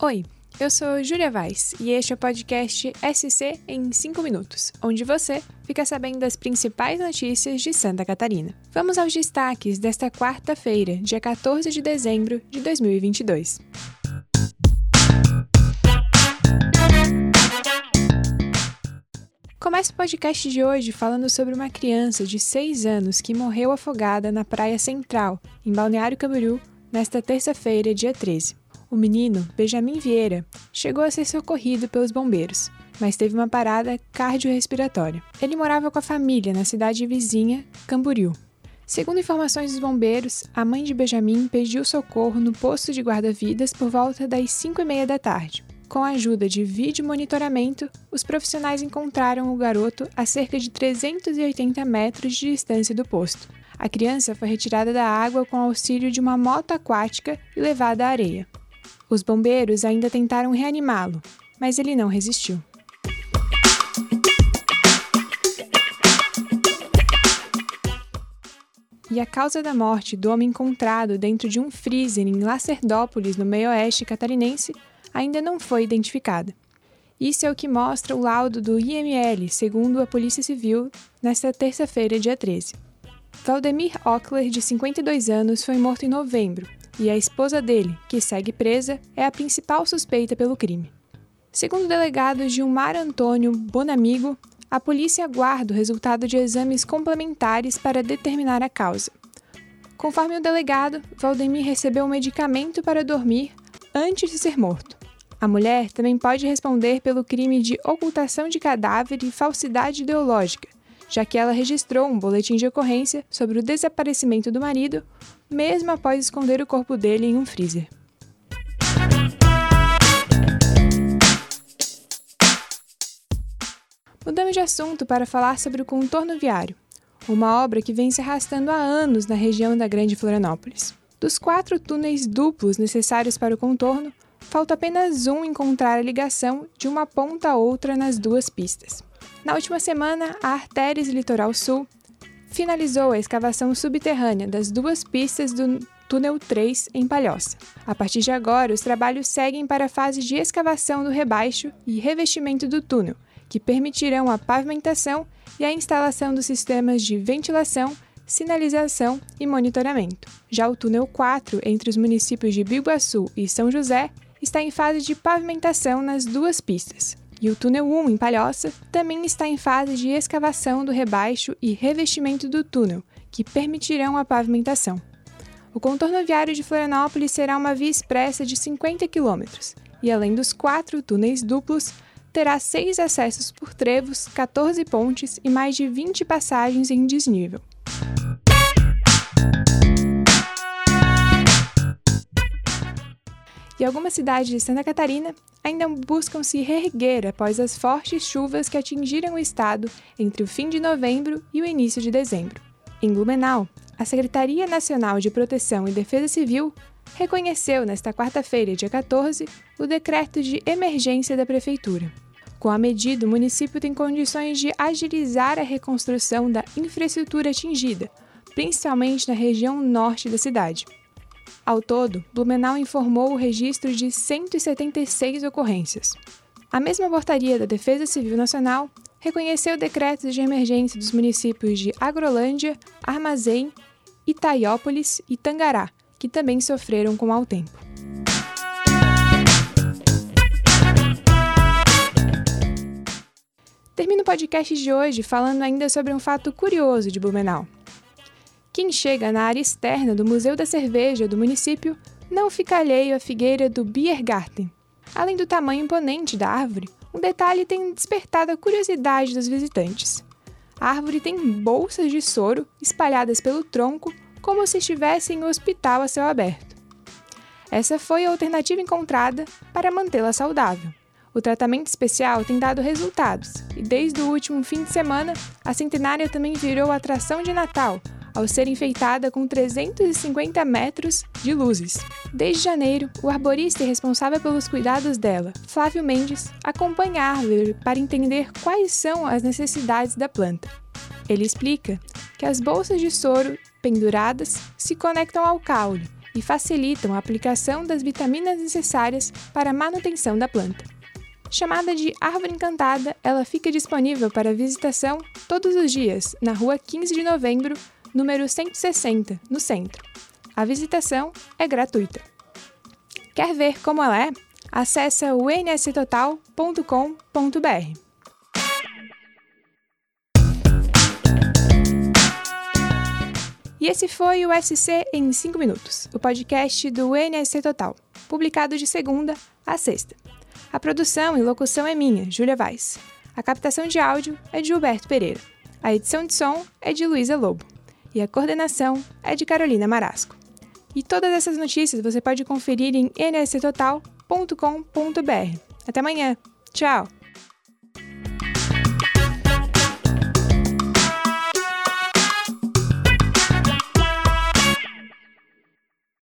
Oi, eu sou Júlia Vaz e este é o podcast SC em 5 minutos, onde você fica sabendo das principais notícias de Santa Catarina. Vamos aos destaques desta quarta-feira, dia 14 de dezembro de 2022. Começa o podcast de hoje falando sobre uma criança de 6 anos que morreu afogada na Praia Central, em Balneário Camboriú, nesta terça-feira, dia 13. O menino, Benjamin Vieira, chegou a ser socorrido pelos bombeiros, mas teve uma parada cardiorrespiratória. Ele morava com a família na cidade vizinha, Camboriú. Segundo informações dos bombeiros, a mãe de Benjamin pediu socorro no posto de guarda-vidas por volta das 5 e meia da tarde. Com a ajuda de vídeo monitoramento, os profissionais encontraram o garoto a cerca de 380 metros de distância do posto. A criança foi retirada da água com auxílio de uma moto aquática e levada à areia. Os bombeiros ainda tentaram reanimá-lo, mas ele não resistiu. E a causa da morte do homem encontrado dentro de um freezer em Lacerdópolis, no meio-oeste catarinense, ainda não foi identificada. Isso é o que mostra o laudo do IML, segundo a Polícia Civil, nesta terça-feira, dia 13. Valdemir Ockler, de 52 anos, foi morto em novembro, e a esposa dele, que segue presa, é a principal suspeita pelo crime. Segundo o delegado Gilmar Antônio Bonamigo, a polícia aguarda o resultado de exames complementares para determinar a causa. Conforme o delegado, Valdemir recebeu um medicamento para dormir antes de ser morto. A mulher também pode responder pelo crime de ocultação de cadáver e falsidade ideológica, já que ela registrou um boletim de ocorrência sobre o desaparecimento do marido, mesmo após esconder o corpo dele em um freezer. Mudamos de assunto para falar sobre o contorno viário, uma obra que vem se arrastando há anos na região da Grande Florianópolis. Dos quatro túneis duplos necessários para o contorno, falta apenas um encontrar a ligação de uma ponta a outra nas duas pistas. Na última semana, a Artéries Litoral Sul finalizou a escavação subterrânea das duas pistas do túnel 3 em Palhoça. A partir de agora, os trabalhos seguem para a fase de escavação do rebaixo e revestimento do túnel, que permitirão a pavimentação e a instalação dos sistemas de ventilação, sinalização e monitoramento. Já o túnel 4, entre os municípios de Biguaçu e São José, está em fase de pavimentação nas duas pistas. E o túnel 1, em Palhoça, também está em fase de escavação do rebaixo e revestimento do túnel, que permitirão a pavimentação. O contorno viário de Florianópolis será uma via expressa de 50 km, e além dos quatro túneis duplos, terá seis acessos por trevos, 14 pontes e mais de 20 passagens em desnível. E algumas cidades de Santa Catarina ainda buscam se reerguer após as fortes chuvas que atingiram o estado entre o fim de novembro e o início de dezembro. Em Blumenau, a Secretaria Nacional de Proteção e Defesa Civil reconheceu nesta quarta-feira, dia 14, o decreto de emergência da Prefeitura. Com a medida, o município tem condições de agilizar a reconstrução da infraestrutura atingida, principalmente na região norte da cidade. Ao todo, Blumenau informou o registro de 176 ocorrências. A mesma portaria da Defesa Civil Nacional reconheceu decretos de emergência dos municípios de Agrolândia, Armazém, Itaiópolis e Tangará, que também sofreram com mau tempo. Termino o podcast de hoje falando ainda sobre um fato curioso de Blumenau. Quem chega na área externa do Museu da Cerveja do município não fica alheio à figueira do Biergarten. Além do tamanho imponente da árvore, um detalhe tem despertado a curiosidade dos visitantes. A árvore tem bolsas de soro espalhadas pelo tronco como se estivesse em um hospital a céu aberto. Essa foi a alternativa encontrada para mantê-la saudável. O tratamento especial tem dado resultados, e desde o último fim de semana, a centenária também virou atração de Natal, ao ser enfeitada com 350 metros de luzes. Desde janeiro, o arborista responsável pelos cuidados dela, Flávio Mendes, acompanha a árvore para entender quais são as necessidades da planta. Ele explica que as bolsas de soro penduradas se conectam ao caule e facilitam a aplicação das vitaminas necessárias para a manutenção da planta. Chamada de Árvore Encantada, ela fica disponível para visitação todos os dias na Rua 15 de Novembro, número 160, no centro. A visitação é gratuita. Quer ver como ela é? Acesse o nstotal.com.br. E esse foi o SC em 5 minutos, o podcast do NSC Total, publicado de segunda a sexta. A produção e locução é minha, Júlia Vaz. A captação de áudio é de Gilberto Pereira. A edição de som é de Luísa Lobo. E a coordenação é de Carolina Marasco. E todas essas notícias você pode conferir em nsctotal.com.br. Até amanhã. Tchau!